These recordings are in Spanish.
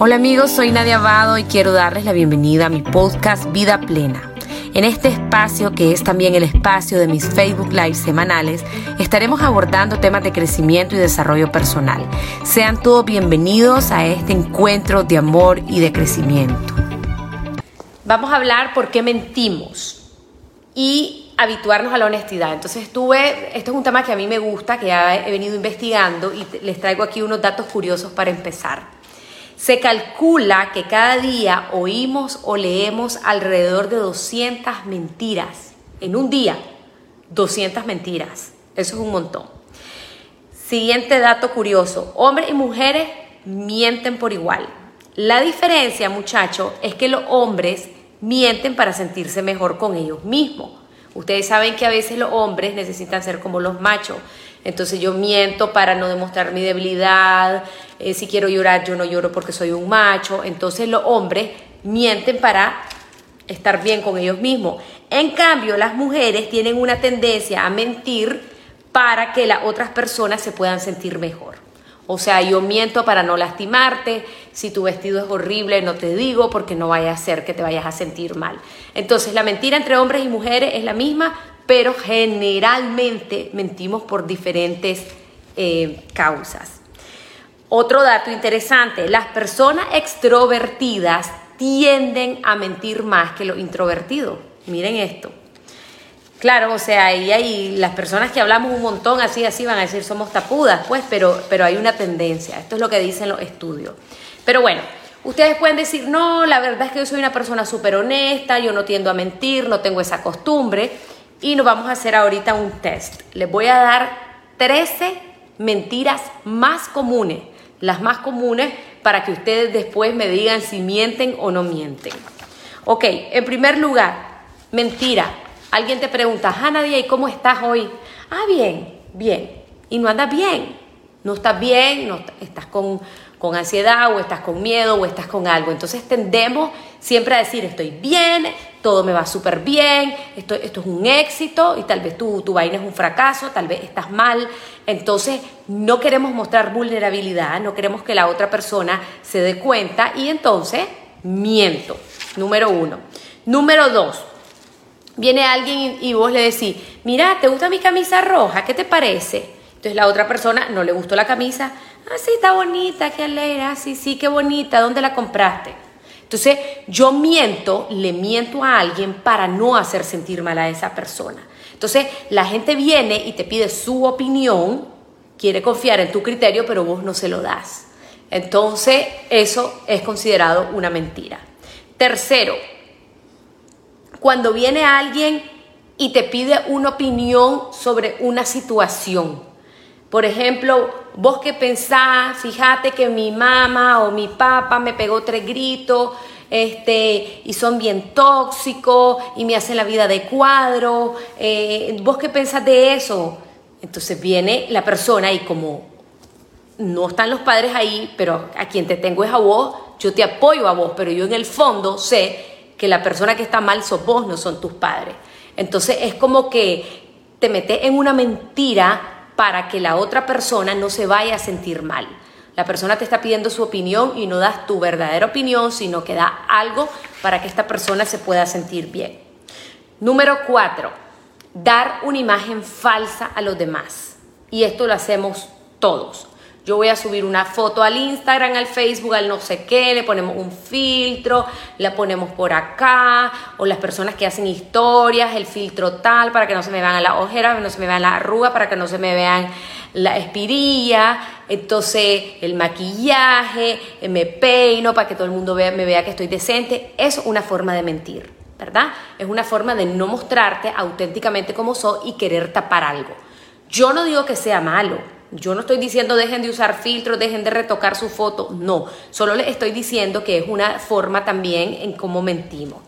Hola amigos, soy Nadia Abado y quiero darles la bienvenida a mi podcast Vida Plena. En este espacio, que es también el espacio de mis Facebook Live semanales, estaremos abordando temas de crecimiento y desarrollo personal. Sean todos bienvenidos a este encuentro de amor y de crecimiento. Vamos a hablar por qué mentimos y habituarnos a la honestidad. Entonces estuve, esto es un tema que a mí me gusta, que he venido investigando y les traigo aquí unos datos curiosos para empezar. Se calcula que cada día oímos o leemos alrededor de 200 mentiras. En un día, 200 mentiras. Eso es un montón. Siguiente dato curioso. Hombres y mujeres mienten por igual. La diferencia, muchachos, es que los hombres mienten para sentirse mejor con ellos mismos. Ustedes saben que a veces los hombres necesitan ser como los machos. Entonces yo miento para no demostrar mi debilidad. Eh, si quiero llorar, yo no lloro porque soy un macho. Entonces los hombres mienten para estar bien con ellos mismos. En cambio, las mujeres tienen una tendencia a mentir para que las otras personas se puedan sentir mejor. O sea, yo miento para no lastimarte. Si tu vestido es horrible, no te digo porque no vaya a ser que te vayas a sentir mal. Entonces, la mentira entre hombres y mujeres es la misma, pero generalmente mentimos por diferentes eh, causas. Otro dato interesante, las personas extrovertidas tienden a mentir más que los introvertidos. Miren esto. Claro, o sea, ahí hay las personas que hablamos un montón así, así van a decir somos tapudas, pues, pero, pero hay una tendencia. Esto es lo que dicen los estudios. Pero bueno, ustedes pueden decir, no, la verdad es que yo soy una persona súper honesta, yo no tiendo a mentir, no tengo esa costumbre y nos vamos a hacer ahorita un test. Les voy a dar 13 mentiras más comunes, las más comunes para que ustedes después me digan si mienten o no mienten. Ok, en primer lugar, mentira. Alguien te pregunta, Hanna, ¿y cómo estás hoy? Ah, bien, bien. Y no andas bien. No estás bien, no estás con con ansiedad o estás con miedo o estás con algo. Entonces tendemos siempre a decir estoy bien, todo me va súper bien, esto, esto es un éxito y tal vez tu, tu vaina es un fracaso, tal vez estás mal. Entonces no queremos mostrar vulnerabilidad, no queremos que la otra persona se dé cuenta y entonces miento. Número uno. Número dos. Viene alguien y, vos le decís, mira, ¿te gusta mi camisa roja? ¿Qué te parece? Entonces la otra persona no le gustó la camisa, Ah, sí, está bonita, qué alegre. Ah, sí, sí, qué bonita. ¿Dónde la compraste? Entonces, yo miento, le miento a alguien para no hacer sentir mal a esa persona. Entonces, la gente viene y te pide su opinión, quiere confiar en tu criterio, pero vos no se lo das. Entonces, eso es considerado una mentira. Tercero, cuando viene alguien y te pide una opinión sobre una situación. Por ejemplo, vos que pensás, fíjate que mi mamá o mi papá me pegó tres gritos, este, y son bien tóxicos y me hacen la vida de cuadro. Eh, ¿Vos qué pensás de eso? Entonces viene la persona y como no están los padres ahí, pero a quien te tengo es a vos, yo te apoyo a vos, pero yo en el fondo sé que la persona que está mal sos vos, no son tus padres. Entonces es como que te metes en una mentira para que la otra persona no se vaya a sentir mal. La persona te está pidiendo su opinión y no das tu verdadera opinión, sino que da algo para que esta persona se pueda sentir bien. Número cuatro, dar una imagen falsa a los demás. Y esto lo hacemos todos. Yo voy a subir una foto al Instagram, al Facebook, al no sé qué, le ponemos un filtro, la ponemos por acá, o las personas que hacen historias, el filtro tal, para que no se me vean las ojeras, no se me vean las arrugas, para que no se me vean la espirilla, entonces el maquillaje, eh, me peino para que todo el mundo vea, me vea que estoy decente. Es una forma de mentir, ¿verdad? Es una forma de no mostrarte auténticamente como soy y querer tapar algo. Yo no digo que sea malo, yo no estoy diciendo dejen de usar filtros, dejen de retocar su foto, no, solo les estoy diciendo que es una forma también en cómo mentimos.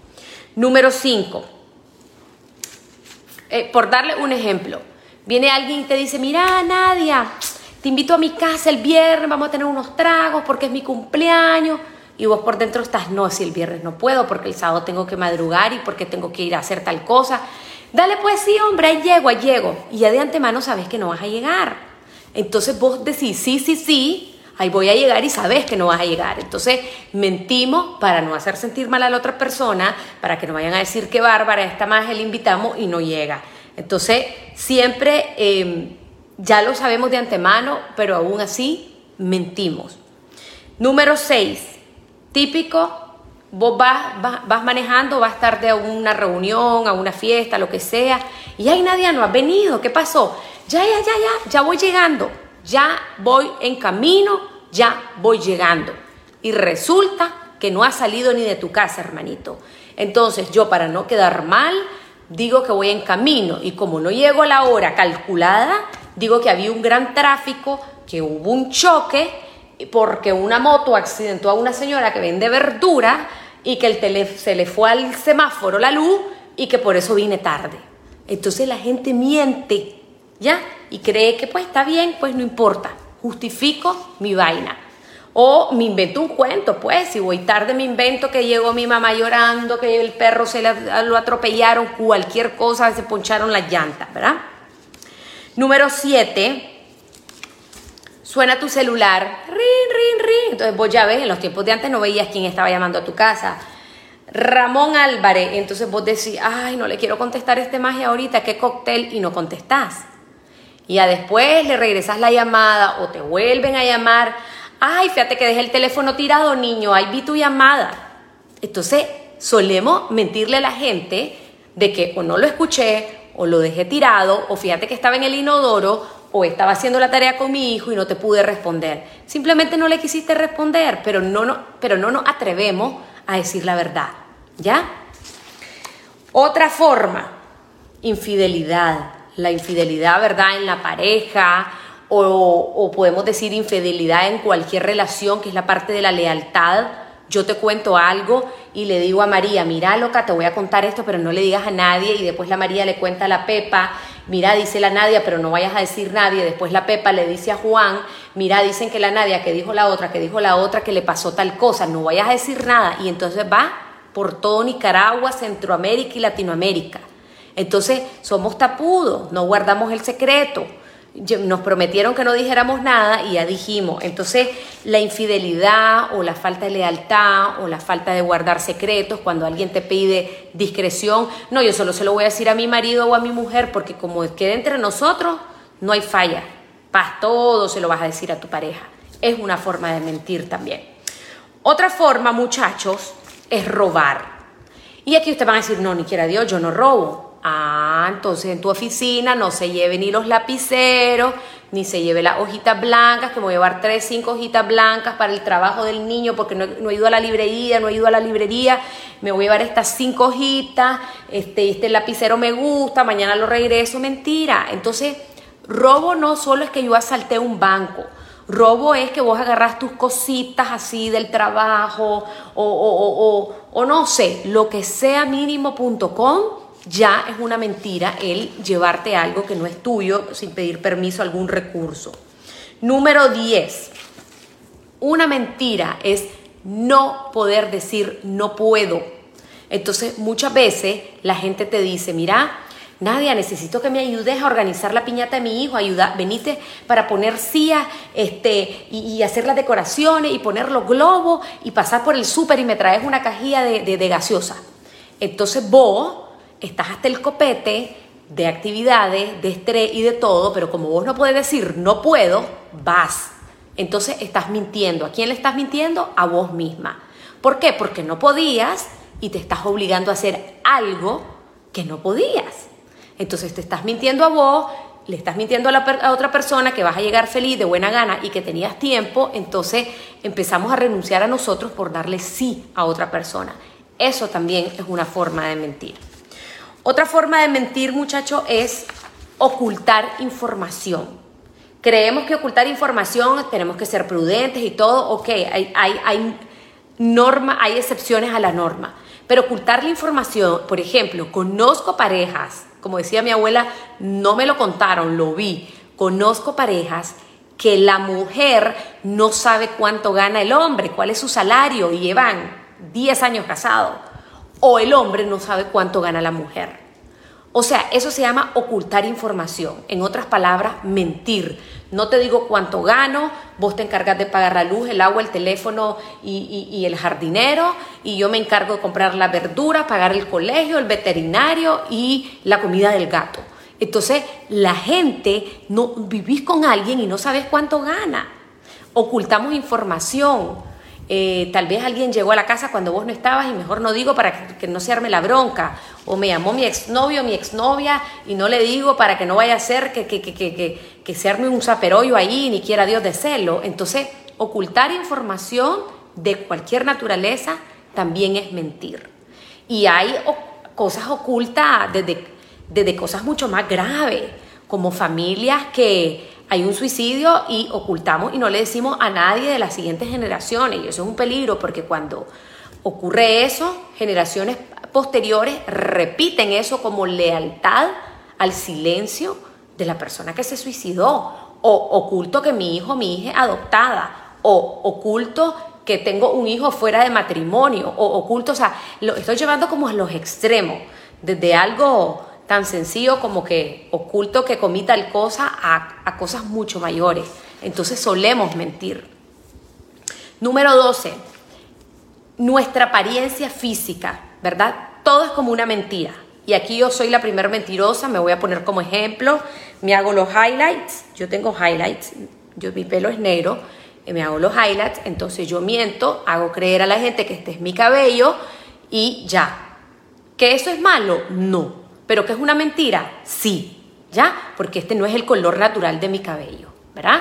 Número 5, eh, por darle un ejemplo, viene alguien y te dice, mira Nadia, te invito a mi casa el viernes, vamos a tener unos tragos porque es mi cumpleaños. Y vos por dentro estás, no, si el viernes no puedo porque el sábado tengo que madrugar y porque tengo que ir a hacer tal cosa. Dale pues sí, hombre, ahí llego, ahí llego. Y ya de antemano sabes que no vas a llegar. Entonces vos decís sí, sí, sí, ahí voy a llegar y sabes que no vas a llegar. Entonces mentimos para no hacer sentir mal a la otra persona, para que no vayan a decir que bárbara, esta más le invitamos y no llega. Entonces siempre em, ya lo sabemos de antemano, pero aún así mentimos. Número 6, típico, vos vas, vas, vas, manejando, vas tarde a una reunión, a una fiesta, lo que sea, y ahí nadie no ha venido, ¿qué pasó? Ya, ya, ya, ya, ya voy llegando, ya voy en camino, ya voy llegando. Y resulta que no ha salido ni de tu casa, hermanito. Entonces yo para no quedar mal, digo que voy en camino y como no llego a la hora calculada, digo que había un gran tráfico, que hubo un choque porque una moto accidentó a una señora que vende verdura y que el se le fue al semáforo la luz y que por eso vine tarde. Entonces la gente miente, ¿ya? Y cree que pues está bien, pues no importa, justifico mi vaina. O me invento un cuento, pues, si voy tarde me invento que llegó mi mamá llorando, que el perro se lo atropellaron, cualquier cosa, se poncharon las llantas, ¿verdad? Número 7, suena tu celular, rin, rin, rin. Entonces vos ya ves, en los tiempos de antes no veías quién estaba llamando a tu casa. Ramón Álvarez, entonces vos decís, ay, no le quiero contestar este magia ahorita, qué cóctel, y no contestás. Y ya después le regresas la llamada o te vuelven a llamar, ay, fíjate que dejé el teléfono tirado, niño, ahí vi tu llamada. Entonces solemos mentirle a la gente de que o no lo escuché, o lo dejé tirado, o fíjate que estaba en el inodoro, o estaba haciendo la tarea con mi hijo y no te pude responder. Simplemente no le quisiste responder, pero no, no, pero no nos atrevemos a decir la verdad. ¿Ya? Otra forma, infidelidad. La infidelidad, ¿verdad? En la pareja o, podemos decir infidelidad en cualquier relación, que es la parte de la lealtad yo te cuento algo y le digo a María, mira loca, te voy a contar esto, pero no le digas a nadie, y después la María le cuenta a la Pepa, mira, dice la Nadia, pero no vayas a decir nadie, después la Pepa le dice a Juan, mira, dicen que la Nadia, que dijo la otra, que dijo la otra, que le pasó tal cosa, no vayas a decir nada, y entonces va por todo Nicaragua, Centroamérica y Latinoamérica. Entonces somos tapudos, no guardamos el secreto nos prometieron que no dijéramos nada y ya dijimos. Entonces, la infidelidad o la falta de lealtad o la falta de guardar secretos cuando alguien te pide discreción, no, yo solo se lo voy a decir a mi marido o a mi mujer porque como queda entre nosotros, no hay falla. Paz, todo se lo vas a decir a tu pareja. Es una forma de mentir también. Otra forma, muchachos, es robar. Y aquí ustedes van a decir, no, ni quiera Dios, yo no robo. Ah, entonces en tu oficina no se lleve ni los lapiceros, ni se lleve las hojitas blancas, que me voy a llevar tres, cinco hojitas blancas para el trabajo del niño, porque no, he ido a la librería, no he ido a la librería, me voy a llevar estas cinco hojitas, este, este lapicero me gusta, mañana lo regreso, mentira. Entonces, robo no solo es que yo asalté un banco, Robo es que vos agarras tus cositas así del trabajo o, o, o, o no sé, lo que sea mínimo.com ya es una mentira el llevarte algo que no es tuyo sin pedir permiso algún recurso. Número 10. Una mentira es no poder decir no puedo. Entonces muchas veces la gente te dice, mira, Nadia, necesito que me ayudes a organizar la piñata de mi hijo, ayuda, venite para poner sillas este, y, hacer las decoraciones y poner los globos y pasar por el súper y me traes una cajilla de, de gaseosa. Entonces vos estás hasta el copete de actividades, de estrés y de todo, pero como vos no puedes decir no puedo, vas. Entonces estás mintiendo. ¿A quién le estás mintiendo? A vos misma. ¿Por qué? Porque no podías y te estás obligando a hacer algo que no podías. Entonces te estás mintiendo a vos, le estás mintiendo a, la, a, otra persona que vas a llegar feliz, de buena gana y que tenías tiempo, entonces empezamos a renunciar a nosotros por darle sí a otra persona. Eso también es una forma de mentir. Otra forma de mentir, muchacho, es ocultar información. Creemos que ocultar información tenemos que ser prudentes y todo, ok, hay, hay, hay norma, hay excepciones a la norma. Pero ocultar la información, por ejemplo, conozco parejas, como decía mi abuela, no me lo contaron, lo vi. Conozco parejas que la mujer no sabe cuánto gana el hombre, cuál es su salario y llevan 10 años casados o el hombre no sabe cuánto gana la mujer. O sea, eso se llama ocultar información. En otras palabras, mentir. No te digo cuánto gano, vos te encargas de pagar la luz, el agua, el teléfono y, el jardinero, y yo me encargo de comprar la verdura, pagar el colegio, el veterinario y la comida del gato. Entonces, la gente, no vivís con alguien y no sabes cuánto gana. Ocultamos información eh, tal vez alguien llegó a la casa cuando vos no estabas y mejor no digo para que, no se arme la bronca. O me llamó mi exnovio o mi exnovia y no le digo para que no vaya a ser que, que, que, que se arme un zaperollo ahí, ni quiera Dios de celo. Entonces, ocultar información de cualquier naturaleza también es mentir. Y hay cosas ocultas desde, desde cosas mucho más graves, como familias que hay un suicidio y ocultamos y no le decimos a nadie de las siguientes generaciones. Y eso es un peligro porque cuando ocurre eso, generaciones posteriores repiten eso como lealtad al silencio de la persona que se suicidó. O oculto que mi hijo, mi hija adoptada. O oculto que tengo un hijo fuera de matrimonio. O oculto, o sea, lo estoy llevando como a los extremos. Desde algo tan sencillo como que oculto que comí tal cosa a, cosas mucho mayores. Entonces solemos mentir. Número 12, nuestra apariencia física, ¿verdad? Todo es como una mentira. Y aquí yo soy la primera mentirosa, me voy a poner como ejemplo, me hago los highlights, yo tengo highlights, yo, mi pelo es negro, eh, me hago los highlights, entonces yo miento, hago creer a la gente que este es mi cabello y ya. ¿Que eso es malo? No. ¿Pero que es una mentira? Sí, ¿ya? Porque este no es el color natural de mi cabello, ¿verdad?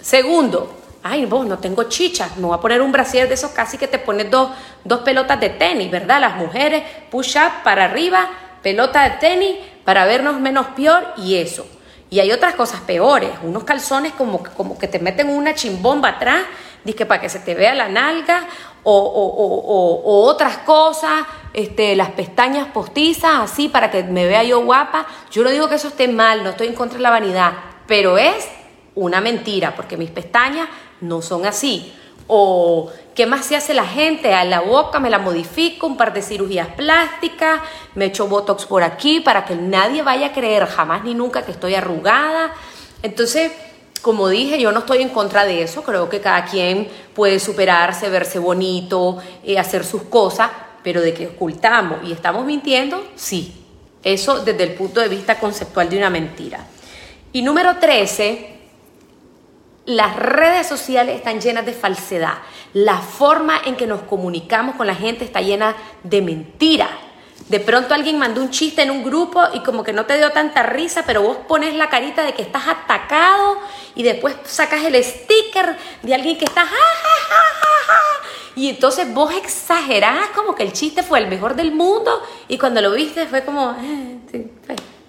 Segundo, ay, vos no tengo chicha, me voy a poner un brasier de esos casi que te pones dos, dos pelotas de tenis, ¿verdad? Las mujeres, push up para arriba, pelota de tenis para vernos menos peor y eso. Y hay otras cosas peores, unos calzones como, como que te meten una chimbomba atrás, que para que se te vea la nalga, o, o otras cosas, este, las pestañas postizas, así, para que me vea yo guapa. Yo no digo que eso esté mal, no estoy en contra de la vanidad, pero es una mentira, porque mis pestañas no son así. O, ¿qué más se hace la gente? A la boca me la modifico, un par de cirugías plásticas, me echo botox por aquí para que nadie vaya a creer jamás ni nunca que estoy arrugada. Entonces, como dije, yo no estoy en contra de eso, creo que cada quien puede superarse, verse bonito, eh, hacer sus cosas, pero de que ocultamos y estamos mintiendo, sí. Eso desde el punto de vista conceptual de una mentira. Y número 13, las redes sociales están llenas de falsedad. La forma en que nos comunicamos con la gente está llena de mentira. De pronto alguien mandó un chiste en un grupo y como que no te dio tanta risa, pero vos pones la carita de que estás atacado y después sacas el sticker de alguien que está ja, ja, ja, y entonces vos exagerás como que el chiste fue el mejor del mundo y cuando lo viste fue como, eh,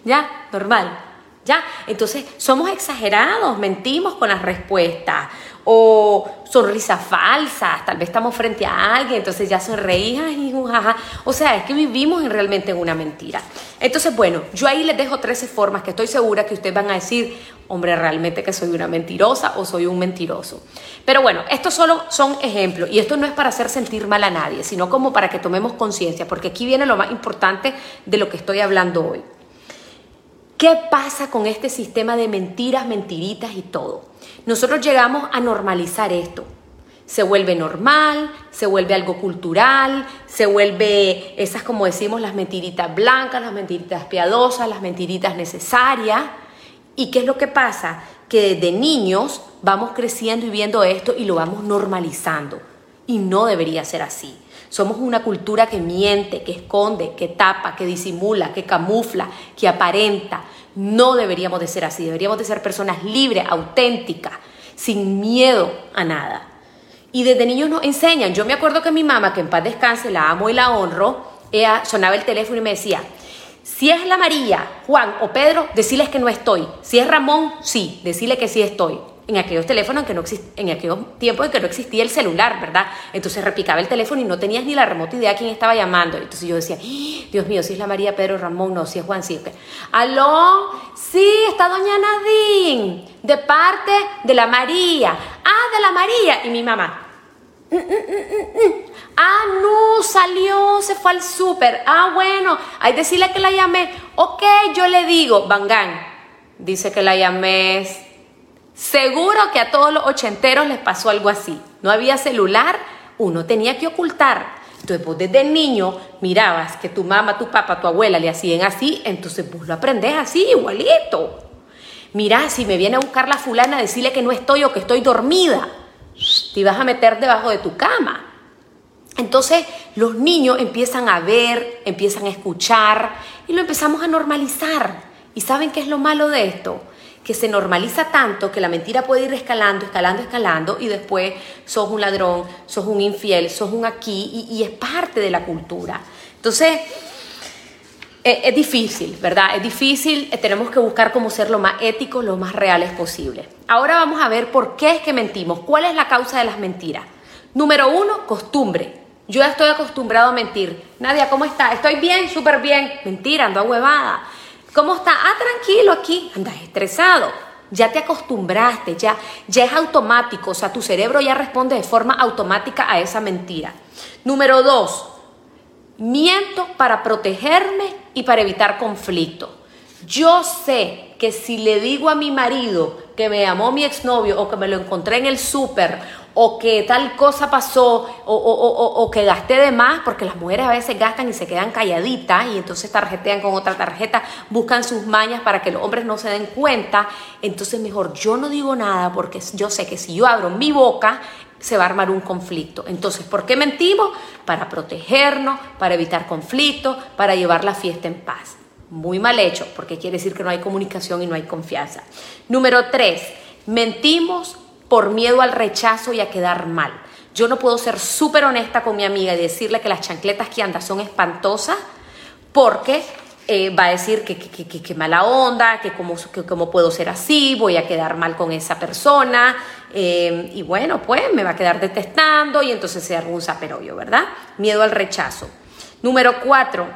ya, normal. ¿Ya? Entonces somos exagerados, mentimos con las respuestas o sonrisas falsas, tal vez estamos frente a alguien, entonces ya sonreías y jaja. O sea, es que vivimos en, realmente en una mentira. Entonces, bueno, yo ahí les dejo 13 formas que estoy segura que ustedes van a decir, hombre, realmente que soy una mentirosa o soy un mentiroso. Pero bueno, estos solo son ejemplos y esto no es para hacer sentir mal a nadie, sino como para que tomemos conciencia, porque aquí viene lo más importante de lo que estoy hablando hoy. ¿Qué pasa con este sistema de mentiras, mentiritas y todo? Nosotros llegamos a normalizar esto. Se vuelve normal, se vuelve algo cultural, se vuelve esas, como decimos, las mentiritas blancas, las mentiritas piadosas, las mentiritas necesarias. ¿Y qué es lo que pasa? Que desde niños vamos creciendo y viendo esto y lo vamos normalizando. Y no debería ser así. Somos una cultura que miente, que esconde, que tapa, que disimula, que camufla, que aparenta. No deberíamos de ser así, deberíamos de ser personas libres, auténticas, sin miedo a nada. Y desde niños nos enseñan. Yo me acuerdo que mi mamá, que en paz descanse, la amo y la honro, ella sonaba el teléfono y me decía, si es la María, Juan o Pedro, decirles que no estoy. Si es Ramón, sí, decirle que sí estoy en aquellos teléfonos que no en aquellos tiempos en que no existía el celular, ¿verdad? Entonces repicaba el teléfono y no tenías ni la remota idea de quién estaba llamando. Entonces yo decía, ¡Ah! Dios mío, si es la María Pedro Ramón, no, si es Juan, sí. Aló, sí, está doña Nadine, de parte de la María. Ah, de la María. Y mi mamá, mm, mm, mm, ah, no, salió, se fue al súper. Ah, bueno, hay decirle que la llamé. Ok, yo le digo, Bangan, dice que la llamé. Seguro que a todos los ochenteros les pasó algo así. No había celular, uno tenía que ocultar. Entonces vos desde niño mirabas que tu mamá, tu papá, tu abuela le hacían así, entonces vos lo aprendés así, igualito. Mirá, si me viene a buscar la fulana, decirle que no estoy o que estoy dormida. Te vas a meter debajo de tu cama. Entonces los niños empiezan a ver, empiezan a escuchar y lo empezamos a normalizar. ¿Y saben qué es lo malo de esto? Que se normaliza tanto que la mentira puede ir escalando, escalando, escalando y después sos un ladrón, sos un infiel, sos un aquí y, es parte de la cultura. Entonces, es, es, difícil, ¿verdad? Es difícil, eh, tenemos que buscar cómo ser lo más ético, lo más reales posible. Ahora vamos a ver por qué es que mentimos, cuál es la causa de las mentiras. Número uno, costumbre. Yo ya estoy acostumbrado a mentir. Nadia, ¿cómo está? Estoy bien, súper bien. Mentira, ando huevada. ¿Cómo está? Ah, tranquilo aquí. Andas estresado. Ya te acostumbraste, ya, ya es automático. O sea, tu cerebro ya responde de forma automática a esa mentira. Número dos, miento para protegerme y para evitar conflicto. Yo sé que si le digo a mi marido que me llamó mi exnovio o que me lo encontré en el súper o que tal cosa pasó o, que gasté de más, porque las mujeres a veces gastan y se quedan calladitas y entonces tarjetean con otra tarjeta, buscan sus mañas para que los hombres no se den cuenta, entonces mejor yo no digo nada porque yo sé que si yo abro mi boca se va a armar un conflicto. Entonces, ¿por qué mentimos? Para protegernos, para evitar conflictos, para llevar la fiesta en paz. Muy mal hecho, porque quiere decir que no hay comunicación y no hay confianza. Número tres, mentimos por miedo al rechazo y a quedar mal. Yo no puedo ser súper honesta con mi amiga y decirle que las chancletas que anda son espantosas porque eh, va a decir que, que, mala onda, que cómo, cómo, puedo ser así, voy a quedar mal con esa persona. Eh, y bueno, pues me va a quedar detestando y entonces se un zaperollo, ¿verdad? Miedo al rechazo. Número cuatro,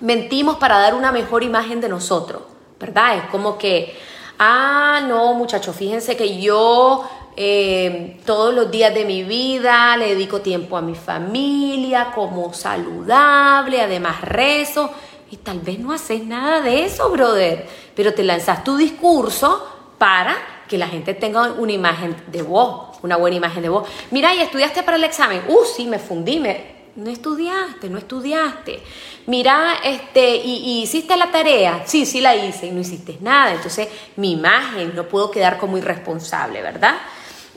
mentimos para dar una mejor imagen de nosotros, ¿verdad? Es como que ah, no, muchachos, fíjense que yo eh, todos los días de mi vida le dedico tiempo a mi familia, como saludable, además rezo, y tal vez no haces nada de eso, brother, pero te lanzas tu discurso para que la gente tenga una imagen de vos, una buena imagen de vos. Mira, ¿y estudiaste para el examen? Uh, sí, me fundí, me, no estudiaste, no estudiaste. Mira, este, y, hiciste la tarea. Sí, sí la hice y no hiciste nada. Entonces, mi imagen, no puedo quedar como irresponsable, ¿verdad?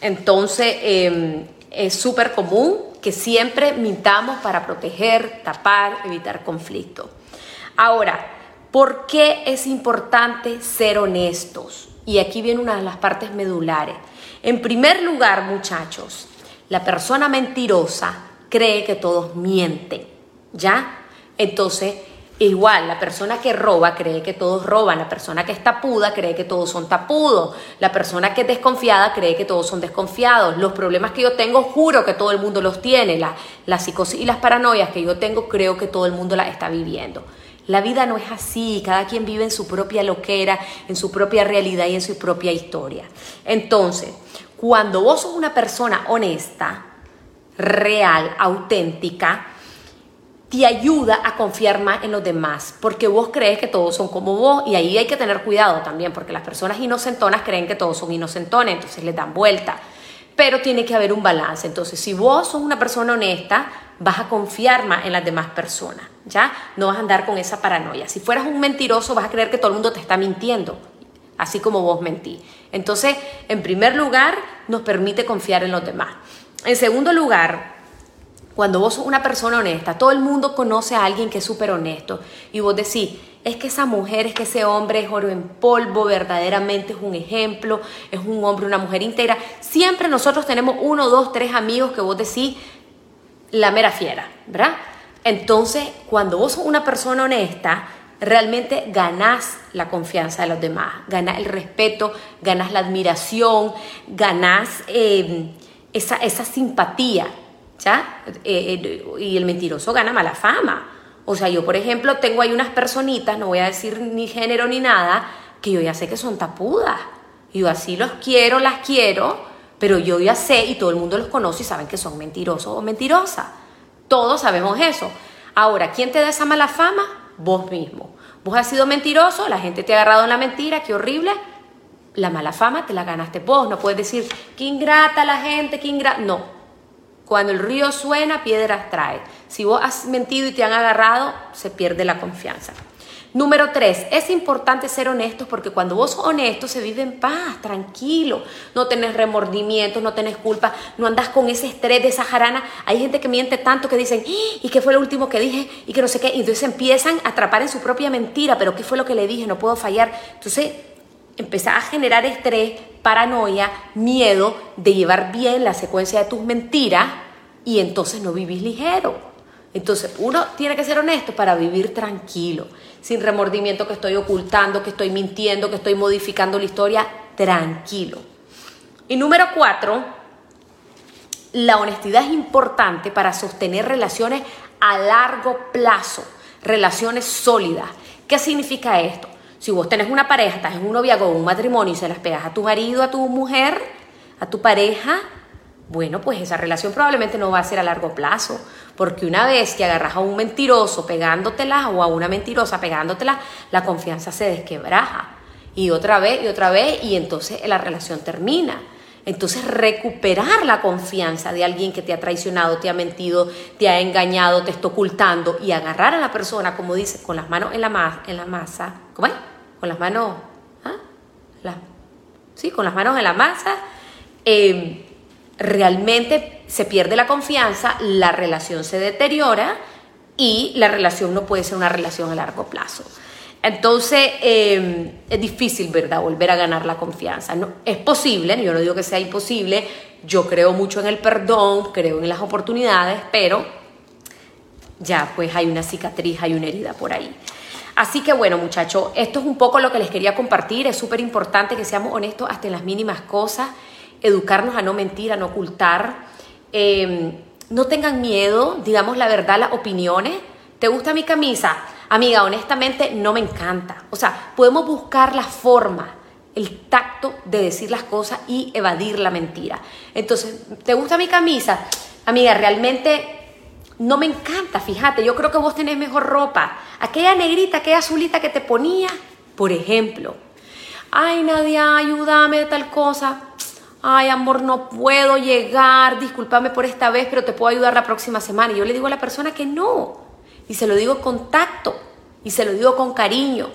Entonces, em, es súper común que siempre mintamos para proteger, tapar, evitar conflicto. Ahora, ¿por qué es importante ser honestos? Y aquí viene una de las partes medulares. En primer lugar, muchachos, la persona mentirosa cree que todos mienten, ¿ya? Entonces, igual, la persona que roba cree que todos roban, la persona que es tapuda cree que todos son tapudos, la persona que es desconfiada cree que todos son desconfiados. Los problemas que yo tengo, juro que todo el mundo los tiene, la, psicosis y las paranoias que yo tengo, creo que todo el mundo las está viviendo. La vida no es así, cada quien vive en su propia loquera, en su propia realidad y en su propia historia. Entonces, cuando vos sos una persona honesta, real, auténtica, te ayuda a confiar más en los demás, porque vos crees que todos son como vos y ahí hay que tener cuidado también, porque las personas inocentonas creen que todos son inocentones, entonces les dan vuelta, pero tiene que haber un balance, entonces si vos sos una persona honesta, vas a confiar más en las demás personas, ¿ya? No vas a andar con esa paranoia. Si fueras un mentiroso, vas a creer que todo el mundo te está mintiendo, así como vos mentí. Entonces, en primer lugar, nos permite confiar en los demás. En segundo lugar, cuando vos sos una persona honesta, todo el mundo conoce a alguien que es súper honesto y vos decís, es que esa mujer, es que ese hombre es oro en polvo, verdaderamente es un ejemplo, es un hombre, una mujer íntegra. Siempre nosotros tenemos uno, dos, tres amigos que vos decís, la mera fiera, ¿verdad? Entonces, cuando vos sos una persona honesta, realmente ganás la confianza de los demás, ganás el respeto, ganás la admiración, ganás... Eh, esa, esa simpatía, ¿ya? Eh, eh, y el mentiroso gana mala fama. O sea, yo, por ejemplo, tengo ahí unas personitas, no voy a decir ni género ni nada, que yo ya sé que son tapudas. Yo así los quiero, las quiero, pero yo ya sé y todo el mundo los conoce y saben que son mentirosos o mentirosas. Todos sabemos eso. Ahora, ¿quién te da esa mala fama? Vos mismo. Vos has sido mentiroso, la gente te ha agarrado en la mentira, qué horrible. La mala fama te la ganaste vos. No puedes decir, qué ingrata la gente, qué ingrata. No. Cuando el río suena, piedras trae. Si vos has mentido y te han agarrado, se pierde la confianza. Número tres, es importante ser honestos porque cuando vos honesto se vive en paz, tranquilo, no tenés remordimientos, no tenés culpa, no andas con ese estrés de esa jarana. Hay gente que miente tanto que dicen, ¡Ah! ¿y qué fue lo último que dije? Y que no sé qué. Y entonces empiezan a atrapar en su propia mentira, pero ¿qué fue lo que le dije? No puedo fallar. Entonces empezás a generar estrés, paranoia, miedo de llevar bien la secuencia de tus mentiras y entonces no vivís ligero. Entonces, uno tiene que ser honesto para vivir tranquilo, sin remordimiento que estoy ocultando, que estoy mintiendo, que estoy modificando la historia, tranquilo. Y número cuatro, la honestidad es importante para sostener relaciones a largo plazo, relaciones sólidas. ¿Qué significa esto? Si vos tenés una pareja, estás en un noviazgo o un matrimonio y se las pegas a tu marido, a tu mujer, a tu pareja, bueno, pues esa relación probablemente no va a ser a largo plazo, porque una vez que agarras a un mentiroso pegándotela o a una mentirosa pegándotela, la confianza se desquebraja. Y otra vez y otra vez, y entonces la relación termina. Entonces recuperar la confianza de alguien que te ha traicionado, te ha mentido, te ha engañado, te está ocultando y agarrar a la persona, como dice, con las manos en la, en la masa. ¿Cómo es? Con las manos... ¿ah? sí, con las manos en la masa. Eh, realmente se pierde la confianza, la relación se deteriora y la relación no puede ser una relación a largo plazo. Entonces em, es difícil, ¿verdad?, volver a ganar la confianza. No, es posible, yo no digo que sea imposible, yo creo mucho en el perdón, creo en las oportunidades, pero ya pues hay una cicatriz, hay una herida por ahí. Así que bueno, muchachos, esto es un poco lo que les quería compartir. Es súper importante que seamos honestos hasta en las mínimas cosas educarnos a no mentir, a no ocultar. Em, no tengan miedo, digamos la verdad, las opiniones. ¿Te gusta mi camisa? Amiga, honestamente no me encanta. O sea, podemos buscar la forma, el tacto de decir las cosas y evadir la mentira. Entonces, ¿te gusta mi camisa? Amiga, realmente no me encanta, fíjate, yo creo que vos tenés mejor ropa. Aquella negrita, aquella azulita que te ponía, por ejemplo. Ay, Nadia, ayúdame de tal cosa ay amor, no puedo llegar, discúlpame por esta vez, pero te puedo ayudar la próxima semana. Y yo le digo a la persona que no. Y se lo digo con tacto. Y se lo digo con cariño.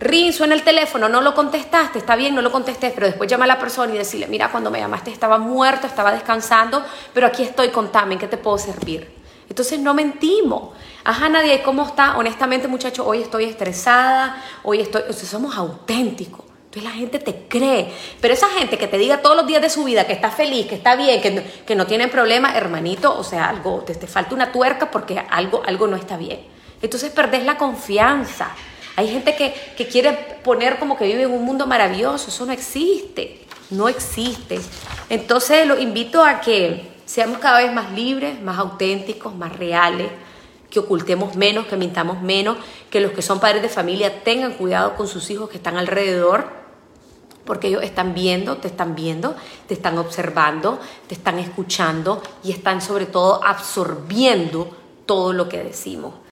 Rin, suena el teléfono, no lo contestaste, está bien, no lo contesté, pero después llama a la persona y decirle, mira, cuando me llamaste estaba muerto, estaba descansando, pero aquí estoy, contame, ¿en qué te puedo servir? Entonces no mentimos. Ajá, Nadia, ¿cómo está? Honestamente, muchacho, hoy estoy estresada, hoy estoy, o sea, somos auténticos. Entonces la gente te cree. Pero esa gente que te diga todos los días de su vida que está feliz, que está bien, que no, que no tiene problema, hermanito, o sea, algo, te, te, falta una tuerca porque algo, algo no está bien. Entonces perdés la confianza. Hay gente que, que quiere poner como que vive en un mundo maravilloso. Eso no existe. No existe. Entonces los invito a que seamos cada vez más libres, más auténticos, más reales que ocultemos menos, que mintamos menos, que los que son padres de familia tengan cuidado con sus hijos que están alrededor, porque ellos están viendo, te están viendo, te están observando, te están escuchando y están sobre todo absorbiendo todo lo que decimos.